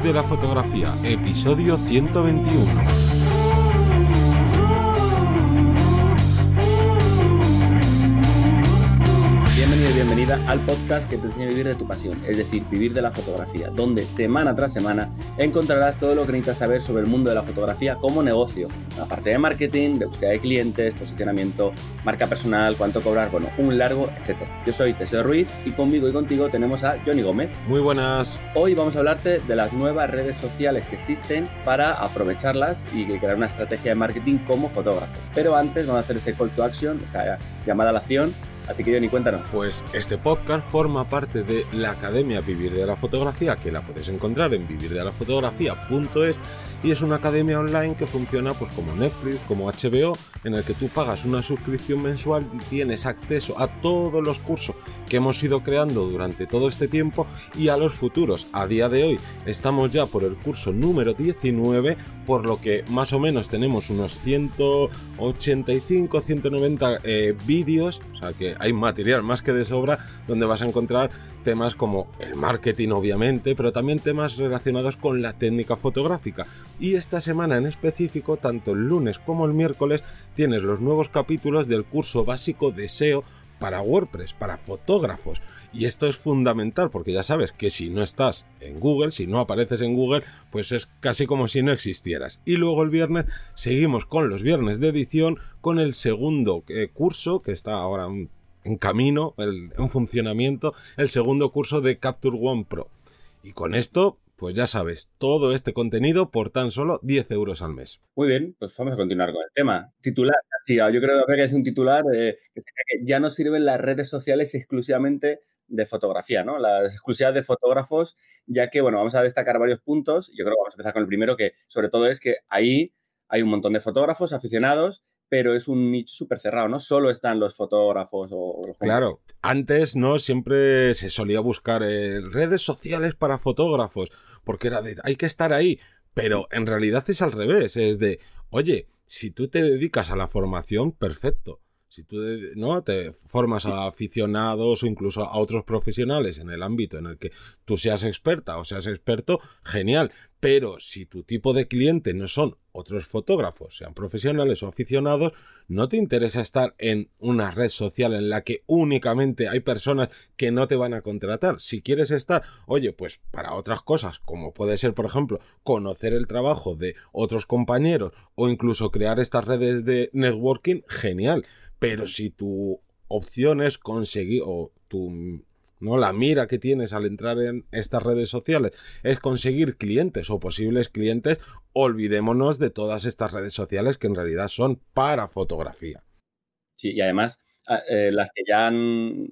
De la fotografía, episodio 121. Al podcast que te enseña a vivir de tu pasión, es decir, vivir de la fotografía, donde semana tras semana encontrarás todo lo que necesitas saber sobre el mundo de la fotografía como negocio, la parte de marketing, de búsqueda de clientes, posicionamiento, marca personal, cuánto cobrar, bueno, un largo, etcétera. Yo soy Teseo Ruiz y conmigo y contigo tenemos a Johnny Gómez. Muy buenas. Hoy vamos a hablarte de las nuevas redes sociales que existen para aprovecharlas y crear una estrategia de marketing como fotógrafo. Pero antes vamos a hacer ese call to action, esa llamada a la acción Así que Johnny, cuéntanos. Pues este podcast forma parte de la Academia Vivir de la Fotografía, que la puedes encontrar en vivirdelafotografía.es y es una academia online que funciona pues como Netflix, como HBO, en el que tú pagas una suscripción mensual y tienes acceso a todos los cursos que hemos ido creando durante todo este tiempo y a los futuros. A día de hoy estamos ya por el curso número 19, por lo que más o menos tenemos unos 185, 190 eh, vídeos, o sea que hay material más que de sobra donde vas a encontrar temas como el marketing obviamente, pero también temas relacionados con la técnica fotográfica. Y esta semana en específico, tanto el lunes como el miércoles, tienes los nuevos capítulos del curso básico de SEO para WordPress, para fotógrafos. Y esto es fundamental porque ya sabes que si no estás en Google, si no apareces en Google, pues es casi como si no existieras. Y luego el viernes seguimos con los viernes de edición, con el segundo eh, curso que está ahora en camino, en funcionamiento, el segundo curso de Capture One Pro. Y con esto, pues ya sabes, todo este contenido por tan solo 10 euros al mes. Muy bien, pues vamos a continuar con el tema. Titular, sí, yo creo que es un titular eh, que, ya no sirven las redes sociales exclusivamente de fotografía, ¿no? Las exclusivas de fotógrafos, ya que, bueno, vamos a destacar varios puntos. Yo creo que vamos a empezar con el primero, que sobre todo es que ahí hay un montón de fotógrafos aficionados pero es un nicho súper cerrado, ¿no? Solo están los fotógrafos o los Claro, antes, ¿no? Siempre se solía buscar eh, redes sociales para fotógrafos, porque era de, hay que estar ahí, pero en realidad es al revés, es de, oye, si tú te dedicas a la formación, perfecto. Si tú no te formas a aficionados o incluso a otros profesionales en el ámbito en el que tú seas experta o seas experto, genial. Pero si tu tipo de cliente no son otros fotógrafos, sean profesionales o aficionados, no te interesa estar en una red social en la que únicamente hay personas que no te van a contratar. Si quieres estar, oye, pues para otras cosas, como puede ser, por ejemplo, conocer el trabajo de otros compañeros o incluso crear estas redes de networking, genial. Pero si tu opción es conseguir, o tu, ¿no? La mira que tienes al entrar en estas redes sociales es conseguir clientes o posibles clientes, olvidémonos de todas estas redes sociales que en realidad son para fotografía. Sí, y además ah, eh, las que ya han,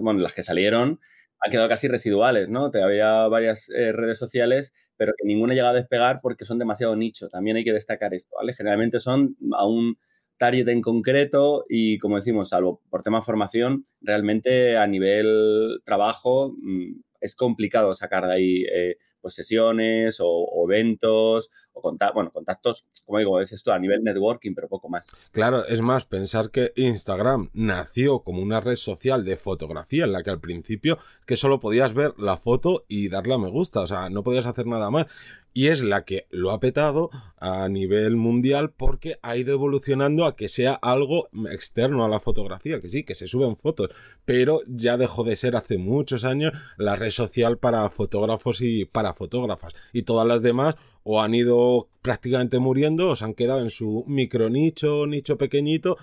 bueno, las que salieron han quedado casi residuales, ¿no? Te había varias eh, redes sociales, pero ninguna llega a despegar porque son demasiado nicho. También hay que destacar esto, ¿vale? Generalmente son aún target en concreto y, como decimos, salvo por tema formación, realmente a nivel trabajo mm, es complicado sacar de ahí eh, pues sesiones o, eventos o contactos, bueno, contactos, como digo, a tú a nivel networking, pero poco más. Claro, es más, pensar que Instagram nació como una red social de fotografía en la que al principio que solo podías ver la foto y darle a me gusta, o sea, no podías hacer nada más y es la que lo ha petado a nivel mundial porque ha ido evolucionando a que sea algo externo a la fotografía, que sí, que se suben fotos, pero ya dejó de ser hace muchos años la red social para fotógrafos y para fotógrafas y todas las demás o han ido prácticamente muriendo o se han quedado en su micro nicho, nicho pequeñito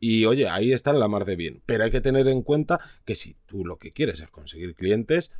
y oye, ahí está la mar de bien. Pero hay que tener en cuenta que si tú lo que quieres es conseguir clientes,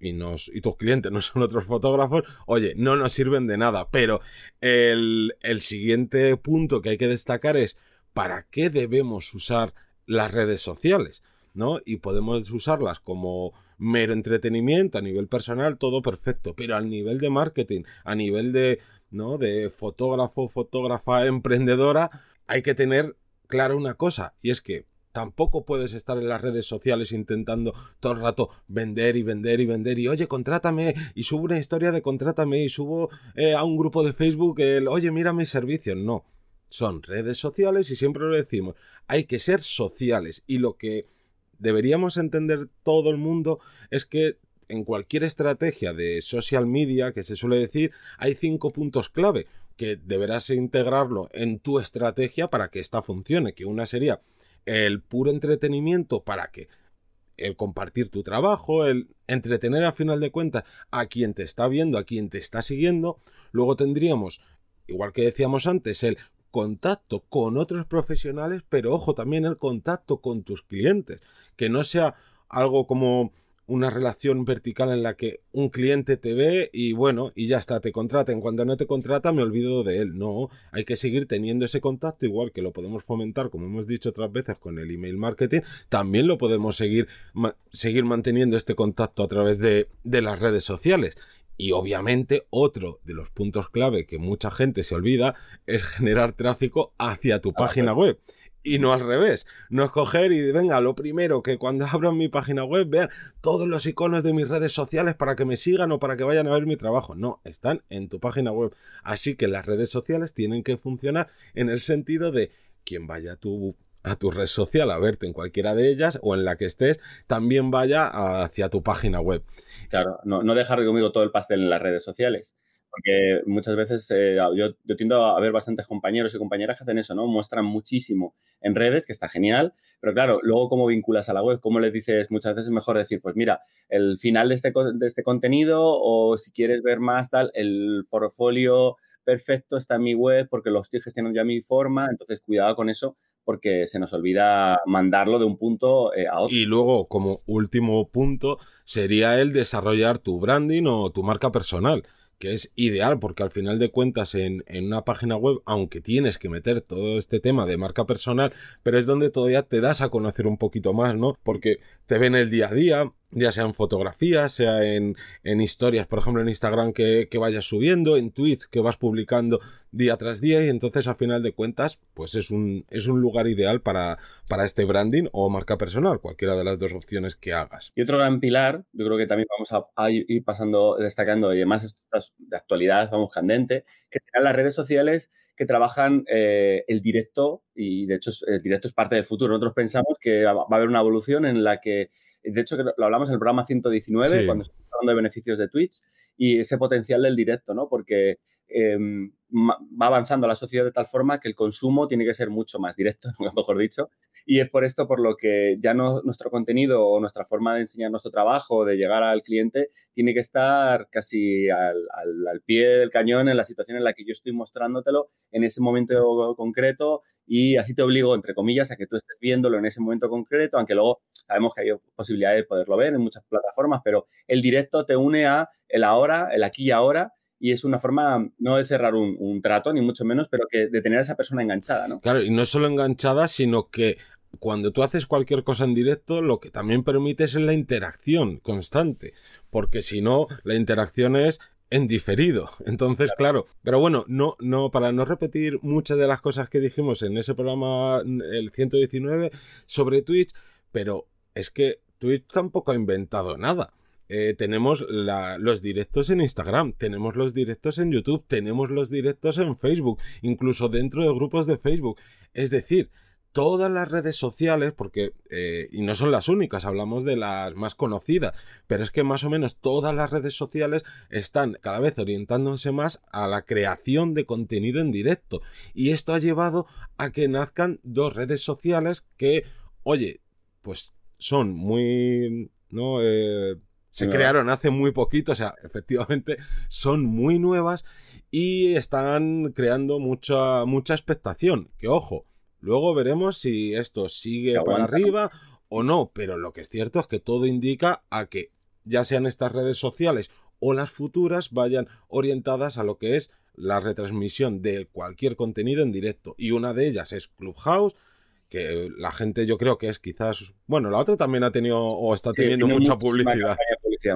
y, tus clientes no son otros fotógrafos, oye, no nos sirven de nada. Pero el, el siguiente punto que hay que destacar es para qué debemos usar las redes sociales, ¿no? Y podemos usarlas como mero entretenimiento a nivel personal, todo perfecto, pero al nivel de marketing, a nivel de, ¿no? De fotógrafo, fotógrafa, emprendedora, hay que tener claro una cosa, y es que Tampoco puedes estar en las redes sociales intentando todo el rato vender y vender y vender y oye, contrátame y subo una historia de contrátame y subo eh, a un grupo de Facebook el oye, mira mis servicios. No, son redes sociales y siempre lo decimos, hay que ser sociales y lo que deberíamos entender todo el mundo es que en cualquier estrategia de social media que se suele decir, hay cinco puntos clave que deberás integrarlo en tu estrategia para que esta funcione, que una sería el puro entretenimiento para que el compartir tu trabajo, el entretener a final de cuentas a quien te está viendo, a quien te está siguiendo. Luego tendríamos, igual que decíamos antes, el contacto con otros profesionales, pero ojo, también el contacto con tus clientes, que no sea algo como una relación vertical en la que un cliente te ve y bueno, y ya está, te contrata. En cuando no te contrata me olvido de él. No, hay que seguir teniendo ese contacto, igual que lo podemos fomentar, como hemos dicho otras veces, con el email marketing, también lo podemos seguir, seguir manteniendo este contacto a través de, de las redes sociales. Y obviamente otro de los puntos clave que mucha gente se olvida es generar tráfico hacia tu página web y no al revés. No escoger y venga, lo primero que cuando abran mi página web vean todos los iconos de mis redes sociales para que me sigan o para que vayan a ver mi trabajo. No, están en tu página web. Así que las redes sociales tienen que funcionar en el sentido de quien vaya a tu a tu red social a verte en cualquiera de ellas o en la que estés, también vaya hacia tu página web. Claro, no, no dejar conmigo todo el pastel en las redes sociales porque muchas veces eh, yo, yo, tiendo a ver bastantes compañeros y compañeras que hacen eso, ¿no? Muestran muchísimo en redes, que está genial, pero claro, luego cómo vinculas a la web, cómo les dices, muchas veces es mejor decir, pues mira, el final de este, de este contenido o si quieres ver más tal, el portfolio perfecto está en mi web porque los estoy gestionando ya mi forma, entonces cuidado con eso porque se nos olvida mandarlo de un punto eh, a otro. Y luego, como último punto, sería el desarrollar tu branding o tu marca personal que es ideal porque al final de cuentas en, en, una página web, aunque tienes que meter todo este tema de marca personal, pero es donde todavía te das a conocer un poquito más, ¿no? Porque te ven el día a día, ya sea en fotografías, sea en, en historias, por ejemplo en Instagram que, que, vayas subiendo, en tweets que vas publicando día tras día y entonces al final de cuentas pues es un, es un lugar ideal para, para este branding o marca personal, cualquiera de las dos opciones que hagas. Y otro gran pilar, yo creo que también vamos a, ir pasando, destacando y además de actualidad, vamos candente, que serán las redes sociales que trabajan eh, el directo y de hecho el directo es parte del futuro. Nosotros pensamos que va a haber una evolución en la que de hecho, lo hablamos en el programa 119, cuando estamos hablando de beneficios de Twitch, y ese potencial del directo, ¿no? Porque em, va avanzando la sociedad de tal forma que el consumo tiene que ser mucho más directo, mejor dicho, y es por esto por lo que ya no, nuestro contenido o nuestra forma de enseñar nuestro trabajo, de llegar al cliente, tiene que estar casi al, al, pie del cañón en la situación en la que yo estoy mostrándotelo en ese momento concreto y así te obligo, entre comillas, a que tú estés viéndolo en ese momento concreto, aunque luego sabemos que hay posibilidad de poderlo ver en muchas plataformas, pero el directo te une a el ahora, el aquí y ahora, y es una forma no de cerrar un, trato, ni mucho menos, pero que de tener a esa persona enganchada, ¿no? Claro, y no solo enganchada, sino que cuando tú haces cualquier cosa en directo, lo que también permites es la interacción constante, porque si no, la interacción es en diferido. Entonces, claro. pero bueno, no, no, para no repetir muchas de las cosas que dijimos en ese programa, el 119, sobre Twitch, pero es que Twitch tampoco ha inventado nada. Eh, tenemos los directos en Instagram, tenemos los directos en YouTube, tenemos los directos en Facebook, incluso dentro de grupos de Facebook. Es decir, todas las redes sociales, porque, eh, y no son las únicas, hablamos de las más conocidas, pero es que más o menos todas las redes sociales están cada vez orientándose más a la creación de contenido en directo. Y esto ha llevado a que nazcan dos redes sociales que, oye, pues son muy, ¿no? Eh, se crearon hace muy poquito, o sea, efectivamente son muy nuevas y están creando mucha, mucha expectación. Que ojo, luego veremos si esto sigue para arriba o no, pero lo que es cierto es que todo indica a que ya sean estas redes sociales o las futuras vayan orientadas a lo que es la retransmisión de cualquier contenido en directo. Y una de ellas es Clubhouse, que la gente yo creo que es quizás, bueno, la otra también ha tenido o está teniendo mucha publicidad.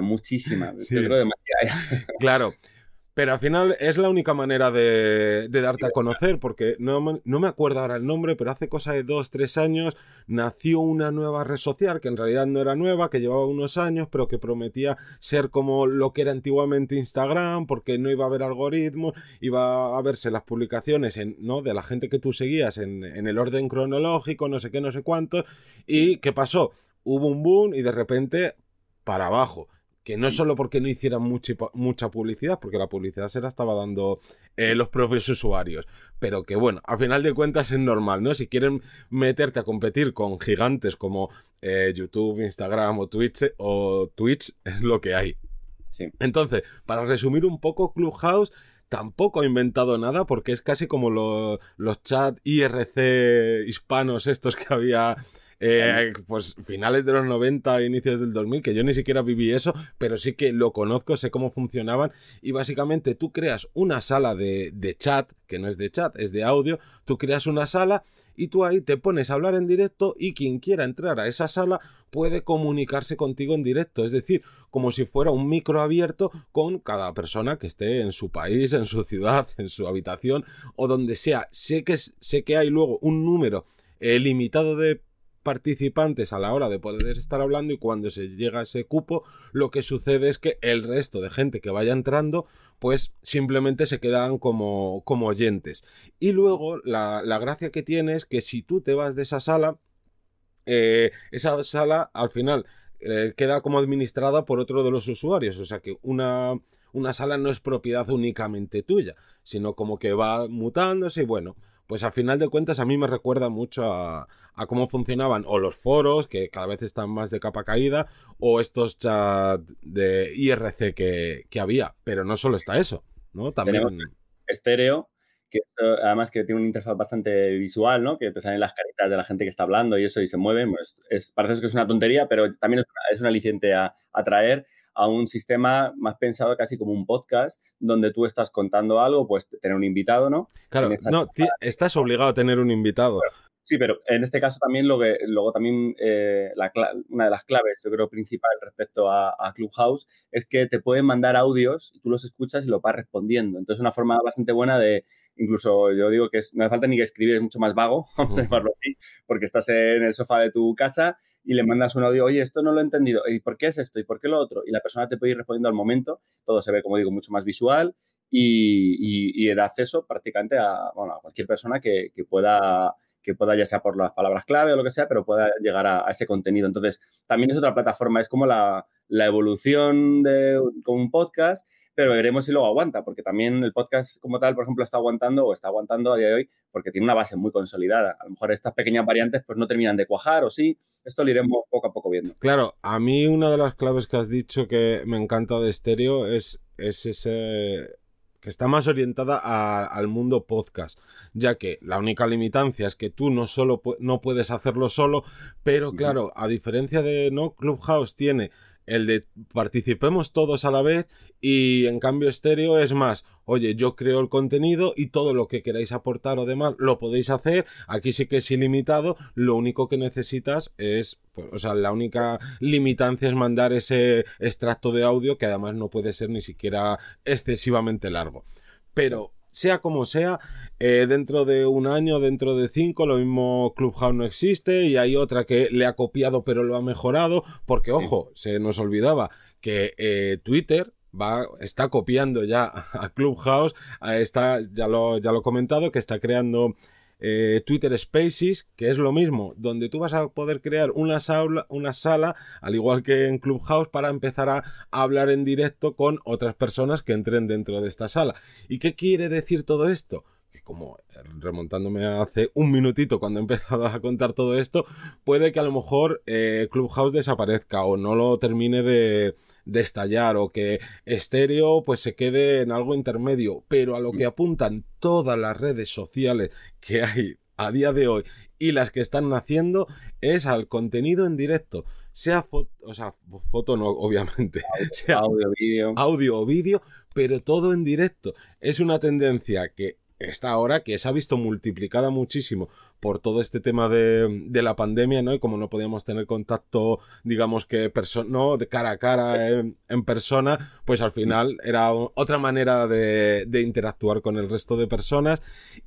Muchísima, yo creo demasiada. Claro, pero al final es la única manera de, darte a conocer, porque no, no, me acuerdo ahora el nombre, pero hace cosa de dos, tres años nació una nueva red social, que en realidad no era nueva, que llevaba unos años, pero que prometía ser como lo que era antiguamente Instagram, porque no iba a haber algoritmos, iba a verse las publicaciones en, ¿no? de la gente que tú seguías en, en el orden cronológico, no sé qué, no sé cuánto. ¿Y qué pasó? Hubo un boom y de repente para abajo que no solo porque no hicieran mucha, mucha publicidad, porque la publicidad se la estaba dando eh, los propios usuarios, pero que bueno, a final de cuentas es normal, ¿no? Si quieren meterte a competir con gigantes como eh, YouTube, Instagram o Twitch, o Twitch, es lo que hay. Entonces, para resumir un poco, Clubhouse tampoco ha inventado nada porque es casi como los chat IRC hispanos estos que había eh, pues finales de los 90, inicios del 2000, que yo ni siquiera viví eso, pero sí que lo conozco, sé cómo funcionaban. Y básicamente tú creas una sala de, de chat, que no es de chat, es de audio, tú creas una sala y tú ahí te pones a hablar en directo y quien quiera entrar a esa sala puede comunicarse contigo en directo, es decir, como si fuera un micro abierto con cada persona que esté en su país, en su ciudad, en su habitación o donde sea. Sé que, sé que hay luego un número eh, limitado de participantes a la hora de poder estar hablando y cuando se llega a ese cupo lo que sucede es que el resto de gente que vaya entrando pues simplemente se quedan como, como oyentes. Y luego la, gracia que tiene es que si tú te vas de esa sala eh, esa sala al final eh, queda como administrada por otro de los usuarios. O sea que una una sala no es propiedad únicamente tuya sino como que va mutándose y bueno pues a final de cuentas a mí me recuerda mucho a, cómo funcionaban o los foros, que cada vez están más de capa caída, o estos chats de IRC que, había. Pero no solo está eso, ¿no? También... estéreo, que además que tiene una interfaz bastante visual, ¿no? Que te salen las caritas de la gente que está hablando y eso y se mueve. Pues es, parece que es una tontería, pero también es, un aliciente a, a traer a un sistema más pensado casi como un podcast, donde tú estás contando algo, pues tener un invitado, ¿no? Claro, no, estás obligado a tener un invitado. Sí, pero en este caso también lo que, luego también eh, una de las claves, yo creo, principal respecto a, Clubhouse es que te pueden mandar audios y tú los escuchas y lo vas respondiendo. Entonces, una forma bastante buena de, incluso yo digo que no hace falta ni que escribir, es mucho más vago, vamos a llamarlo así, porque estás en el sofá de tu casa y le mandas un audio, oye, esto no lo he entendido, ¿y por qué es esto? ¿Y por qué lo otro? Y la persona te puede ir respondiendo al momento, todo se ve, como digo, mucho más visual y, y, da acceso prácticamente a, bueno, a cualquier persona que, que, pueda que pueda, ya sea por las palabras clave o lo que sea, pero pueda llegar a, ese contenido. Entonces, también es otra plataforma, es como la, la evolución de con un podcast pero veremos si luego aguanta, porque también el podcast como tal, por ejemplo, está aguantando o está aguantando a día de hoy porque tiene una base muy consolidada. A lo mejor estas pequeñas variantes pues no terminan de cuajar o sí, esto lo iremos poco a poco viendo. Claro, a mí una de las claves que has dicho que me encanta de estéreo es, es ese que está más orientada al mundo podcast, ya que la única limitancia es que tú no solo no puedes hacerlo solo, pero claro, a diferencia de no Clubhouse tiene el de participemos todos a la vez y en cambio estéreo es más, oye, yo creo el contenido y todo lo que queráis aportar o demás lo podéis hacer, aquí sí que es ilimitado, lo único que necesitas es, pues, o sea, la única limitancia es mandar ese extracto de audio que además no puede ser ni siquiera excesivamente largo. Pero sea como sea, eh, dentro de un año, dentro de cinco, lo mismo Clubhouse no existe y hay otra que le ha copiado pero lo ha mejorado, porque ojo, se nos olvidaba que eh, Twitter va, está copiando ya a Clubhouse, está, ya lo, ya lo he comentado, que está creando eh, Twitter Spaces, que es lo mismo, donde tú vas a poder crear una sala, una sala, al igual que en Clubhouse, para empezar a hablar en directo con otras personas que entren dentro de esta sala. ¿Y qué quiere decir todo esto? Que como eh, remontándome hace un minutito cuando he empezado a contar todo esto, puede que a lo mejor eh, Clubhouse desaparezca o no lo termine de, de estallar o que estéreo pues se quede en algo intermedio, pero a lo que apuntan todas las redes sociales que hay a día de hoy y las que están naciendo es al contenido en directo, sea foto, o sea, foto no, obviamente, sea audio, vídeo. Audio o vídeo, pero todo en directo. Es una tendencia que esta ahora que se ha visto multiplicada muchísimo por todo este tema de, de la pandemia, ¿no? Y como no podíamos tener contacto, digamos que ¿no? de cara a cara en, persona, pues al final era otra manera de, de interactuar con el resto de personas.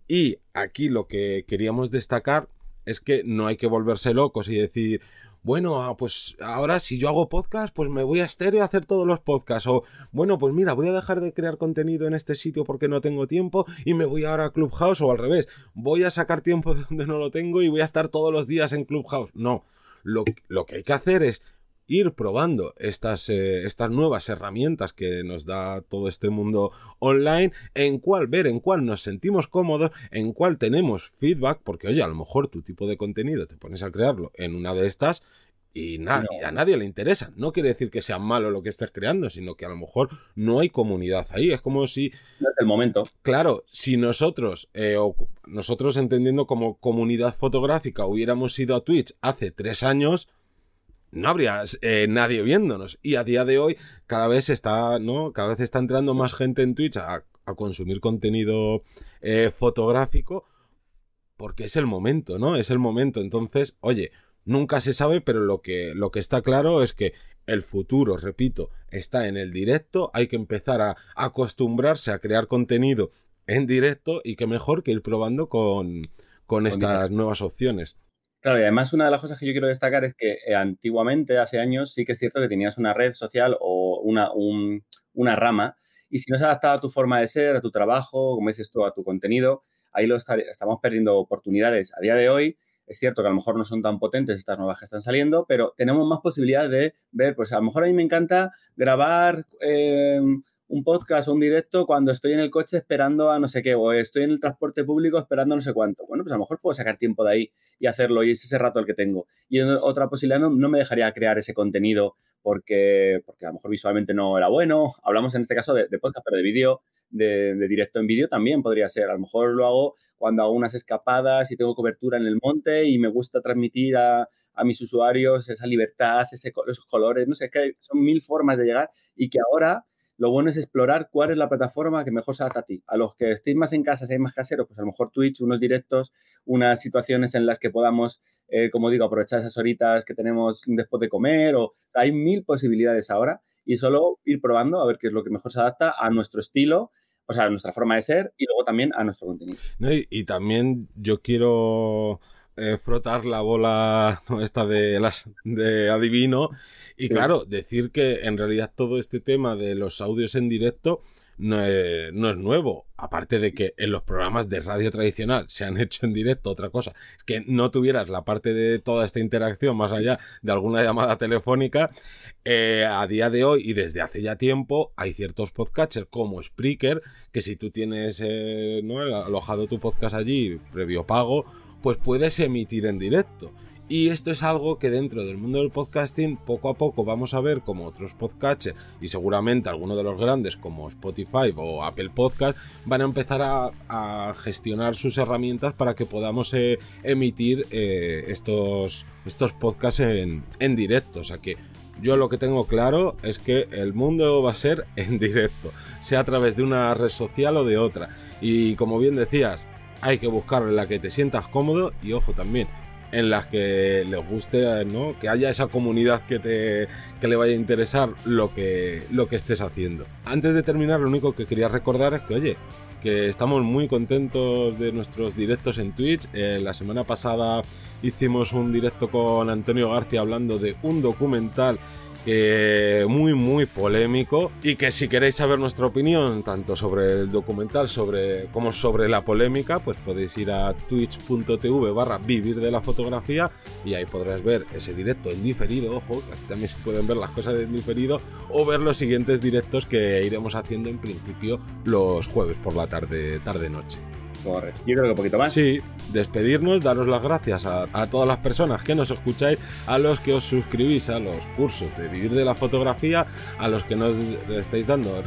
Y aquí lo que queríamos destacar es que no hay que volverse locos y decir, bueno, ah, pues ahora si yo hago podcast, pues me voy a estéreo a hacer todos los podcasts. O, bueno, pues mira, voy a dejar de crear contenido en este sitio porque no tengo tiempo y me voy ahora a Clubhouse o al revés. Voy a sacar tiempo de donde no lo tengo y voy a estar todos los días en Clubhouse. No, lo, lo que hay que hacer es ir probando estas, eh, estas nuevas herramientas que nos da todo este mundo online, en cuál ver, en cuál nos sentimos cómodos, en cuál tenemos feedback, porque oye, a lo mejor tu tipo de contenido te pones a crearlo en una de estas y, a nadie le interesa. No quiere decir que sea malo lo que estés creando, sino que a lo mejor no hay comunidad ahí. Es como si... No es el momento. Claro, si nosotros, eh, o nosotros entendiendo como comunidad fotográfica, hubiéramos ido a Twitch hace tres años, no habría eh, nadie viéndonos. Y a día de hoy, cada vez está, ¿no? Cada vez está entrando más gente en Twitch a, consumir contenido eh, fotográfico porque es el momento, ¿no? Es el momento. Entonces, oye, Nunca se sabe, pero lo que, lo que está claro es que el futuro, repito, está en el directo. Hay que empezar a acostumbrarse a crear contenido en directo y que mejor que ir probando con, con estas nuevas opciones. Claro, y además una de las cosas que yo quiero destacar es que eh, antiguamente, hace años, sí que es cierto que tenías una red social o una, una rama y si no se adaptaba a tu forma de ser, a tu trabajo, como dices tú, a tu contenido, ahí lo estamos perdiendo oportunidades. A día de hoy, es cierto que a lo mejor no son tan potentes estas nuevas que están saliendo, pero tenemos más posibilidad de ver, pues a lo mejor a mí me encanta grabar eh, un podcast o un directo cuando estoy en el coche esperando a no sé qué, o estoy en el transporte público esperando no sé cuánto. Bueno, pues a lo mejor puedo sacar tiempo de ahí y hacerlo y es ese rato el que tengo. Y otra posibilidad no, me dejaría crear ese contenido porque, porque a lo mejor visualmente no era bueno. Hablamos en este caso de, podcast, pero de vídeo, de, directo en vídeo también podría ser. A lo mejor lo hago cuando hago unas escapadas y tengo cobertura en el monte y me gusta transmitir a, mis usuarios esa libertad, ese, esos colores, no sé, que son mil formas de llegar y que ahora lo bueno es explorar cuál es la plataforma que mejor se adapta a ti. A los que estéis más en casa, seáis más caseros, pues a lo mejor Twitch, unos directos, unas situaciones en las que podamos, eh, como digo, aprovechar esas horitas que tenemos después de comer o hay mil posibilidades ahora y solo ir probando a ver qué es lo que mejor se adapta a nuestro estilo o sea, a nuestra forma de ser y luego también a nuestro contenido. y, también yo quiero eh, frotar la bola esta de las de adivino y claro, decir que en realidad todo este tema de los audios en directo no es, nuevo. Aparte de que en los programas de radio tradicional se han hecho en directo, otra cosa es que no tuvieras la parte de toda esta interacción más allá de alguna llamada telefónica. Eh, a día de hoy y desde hace ya tiempo hay ciertos podcasters como Spreaker que si tú tienes eh, ¿no? alojado tu podcast allí previo pago, pues puedes emitir en directo. Y esto es algo que dentro del mundo del podcasting poco a poco vamos a ver como otros podcasters y seguramente algunos de los grandes como Spotify o Apple Podcast van a empezar a, gestionar sus herramientas para que podamos eh, emitir eh, estos, estos podcasts en, en directo. O sea que yo lo que tengo claro es que el mundo va a ser en directo, sea a través de una red social o de otra. Y como bien decías, hay que buscar en la que te sientas cómodo y ojo también, en las que les guste, ¿no? Que haya esa comunidad que te que le vaya a interesar lo que lo que estés haciendo. Antes de terminar, lo único que quería recordar es que, oye, que estamos muy contentos de nuestros directos en Twitch. Eh, la semana pasada hicimos un directo con Antonio García hablando de un documental muy muy polémico y que si queréis saber nuestra opinión tanto sobre el documental sobre como sobre la polémica pues podéis ir a twitch.tv barra vivir de la fotografía y ahí podréis ver ese directo en diferido ojo aquí también se pueden ver las cosas en diferido o ver los siguientes directos que iremos haciendo en principio los jueves por la tarde tarde noche Correcto. Yo creo que un poquito más. Sí, despedirnos, daros las gracias a, todas las personas que nos escucháis, a los que os suscribís a los cursos de vivir de la fotografía, a los que nos estáis dando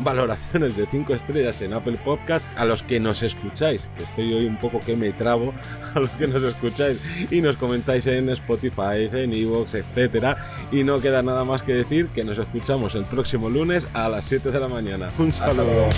valoraciones de 5 estrellas en Apple Podcast, a los que nos escucháis, que estoy hoy un poco que me trabo, a los que nos escucháis y nos comentáis en Spotify, en Evox, etcétera. Y no queda nada más que decir que nos escuchamos el próximo lunes a las 7 de la mañana. Un saludo.